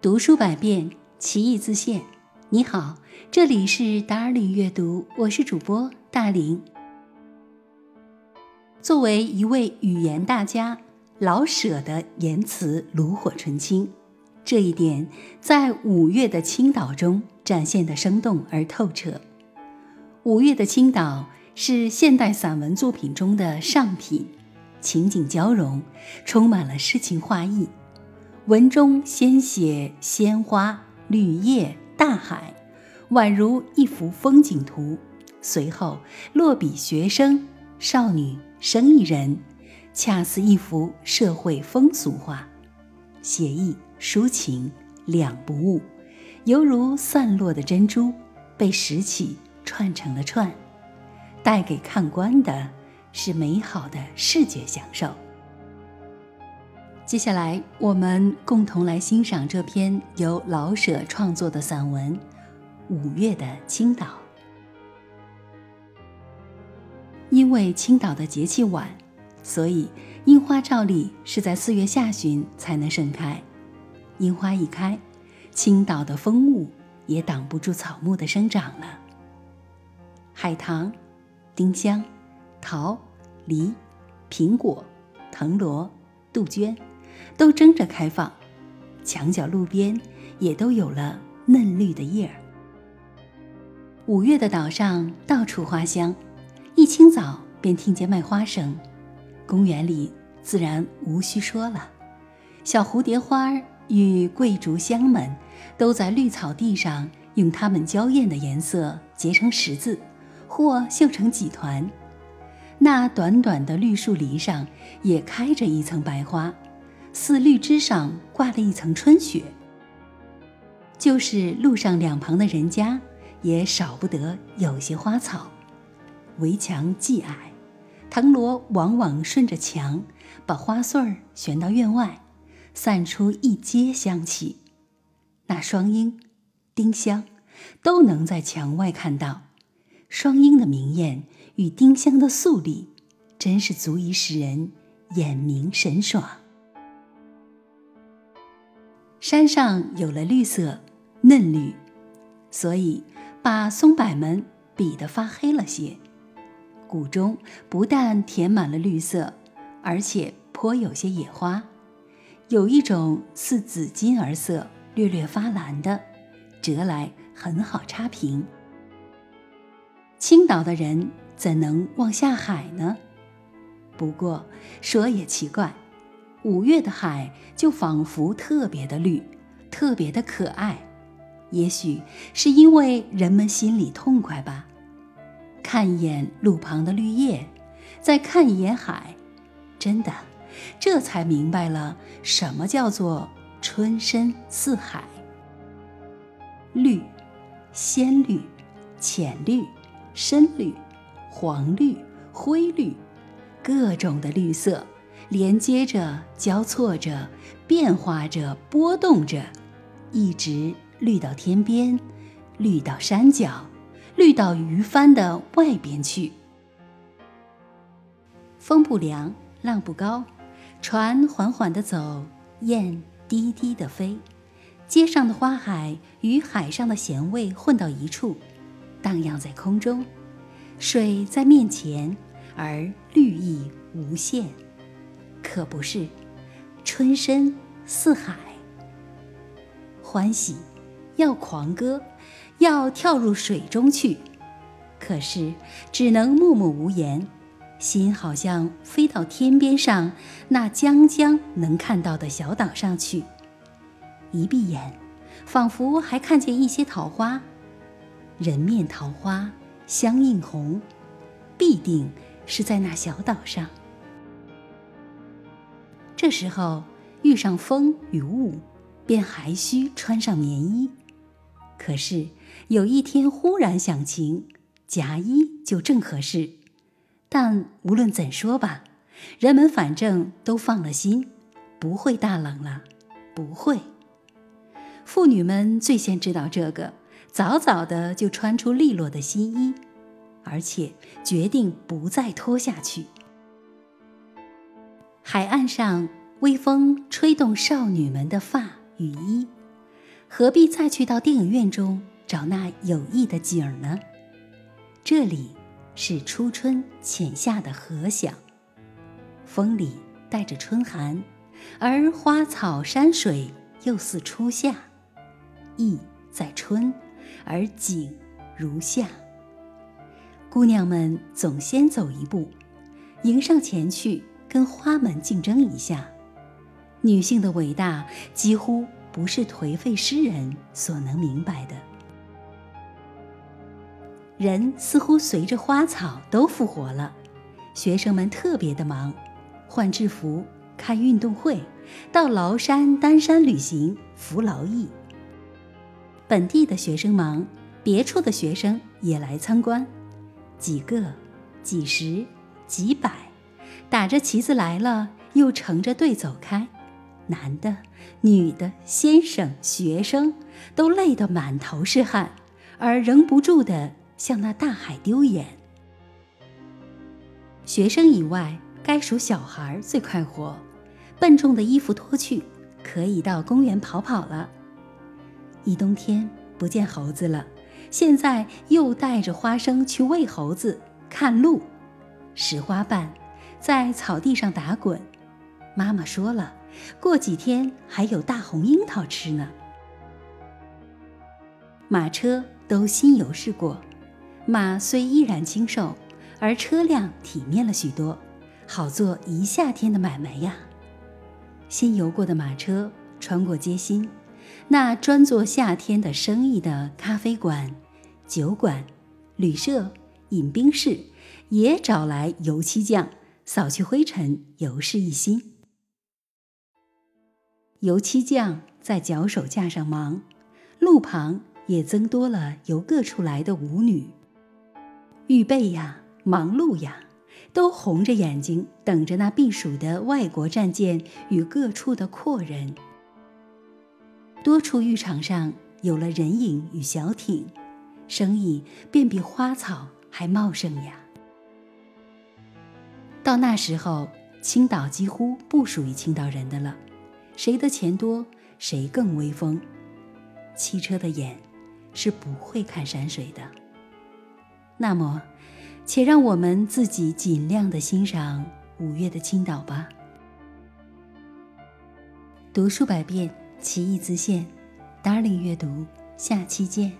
读书百遍，其义自现。你好，这里是达尔里阅读，我是主播大林。作为一位语言大家，老舍的言辞炉火纯青，这一点在五月的青岛中展现的生动而透彻。五月的青岛是现代散文作品中的上品，情景交融，充满了诗情画意。文中先写鲜花、绿叶、大海，宛如一幅风景图；随后落笔学生、少女、生意人，恰似一幅社会风俗画，写意抒情两不误，犹如散落的珍珠被拾起串成了串，带给看官的是美好的视觉享受。接下来，我们共同来欣赏这篇由老舍创作的散文《五月的青岛》。因为青岛的节气晚，所以樱花照例是在四月下旬才能盛开。樱花一开，青岛的风物也挡不住草木的生长了。海棠、丁香、桃、梨、苹果、藤萝、杜鹃。都争着开放，墙角路边也都有了嫩绿的叶儿。五月的岛上到处花香，一清早便听见卖花声。公园里自然无需说了，小蝴蝶花与桂竹香们都在绿草地上用它们娇艳的颜色结成十字，或绣成几团。那短短的绿树篱上也开着一层白花。似绿枝上挂了一层春雪。就是路上两旁的人家，也少不得有些花草。围墙既矮，藤萝往往顺着墙，把花穗儿悬到院外，散出一街香气。那双鹰、丁香，都能在墙外看到。双鹰的明艳与丁香的素丽，真是足以使人眼明神爽。山上有了绿色，嫩绿，所以把松柏们比得发黑了些。谷中不但填满了绿色，而且颇有些野花，有一种似紫金而色、略略发蓝的，折来很好插瓶。青岛的人怎能望下海呢？不过说也奇怪。五月的海就仿佛特别的绿，特别的可爱，也许是因为人们心里痛快吧。看一眼路旁的绿叶，再看一眼海，真的，这才明白了什么叫做春深似海。绿，鲜绿、浅绿、深绿、黄绿、灰绿，各种的绿色。连接着，交错着，变化着，波动着，一直绿到天边，绿到山脚，绿到鱼帆的外边去。风不凉，浪不高，船缓缓地走，雁低低地飞，街上的花海与海上的咸味混到一处，荡漾在空中，水在面前，而绿意无限。可不是，春深似海，欢喜，要狂歌，要跳入水中去。可是只能默默无言，心好像飞到天边上那将将能看到的小岛上去。一闭眼，仿佛还看见一些桃花，人面桃花，相映红，必定是在那小岛上。这时候遇上风与雾，便还需穿上棉衣。可是有一天忽然想晴，夹衣就正合适。但无论怎说吧，人们反正都放了心，不会大冷了，不会。妇女们最先知道这个，早早的就穿出利落的新衣，而且决定不再脱下去。海岸上，微风吹动少女们的发与衣，何必再去到电影院中找那有意的景儿呢？这里是初春浅夏的和响，风里带着春寒，而花草山水又似初夏，意在春，而景如夏。姑娘们总先走一步，迎上前去，跟花们竞争一下。女性的伟大，几乎不是颓废诗人所能明白的。人似乎随着花草都复活了，学生们特别的忙，换制服、开运动会、到崂山丹山旅行、服劳役。本地的学生忙，别处的学生也来参观。几个、几十、几百，打着旗子来了，又乘着队走开。男的、女的、先生、学生，都累得满头是汗，而仍不住地向那大海丢眼。学生以外，该属小孩最快活，笨重的衣服脱去，可以到公园跑跑了。一冬天不见猴子了。现在又带着花生去喂猴子、看鹿、拾花瓣，在草地上打滚。妈妈说了，过几天还有大红樱桃吃呢。马车都新油试过，马虽依然清瘦，而车辆体面了许多，好做一夏天的买卖呀。新油过的马车穿过街心。那专做夏天的生意的咖啡馆、酒馆、旅社、饮冰室，也找来油漆匠扫去灰尘，油饰一新。油漆匠在脚手架上忙，路旁也增多了由各处来的舞女。预备呀，忙碌呀，都红着眼睛等着那避暑的外国战舰与各处的阔人。多处浴场上有了人影与小艇，生意便比花草还茂盛呀。到那时候，青岛几乎不属于青岛人的了，谁的钱多，谁更威风。汽车的眼是不会看山水的。那么，且让我们自己尽量的欣赏五月的青岛吧。读数百遍。其义自现，Darling 阅读，下期见。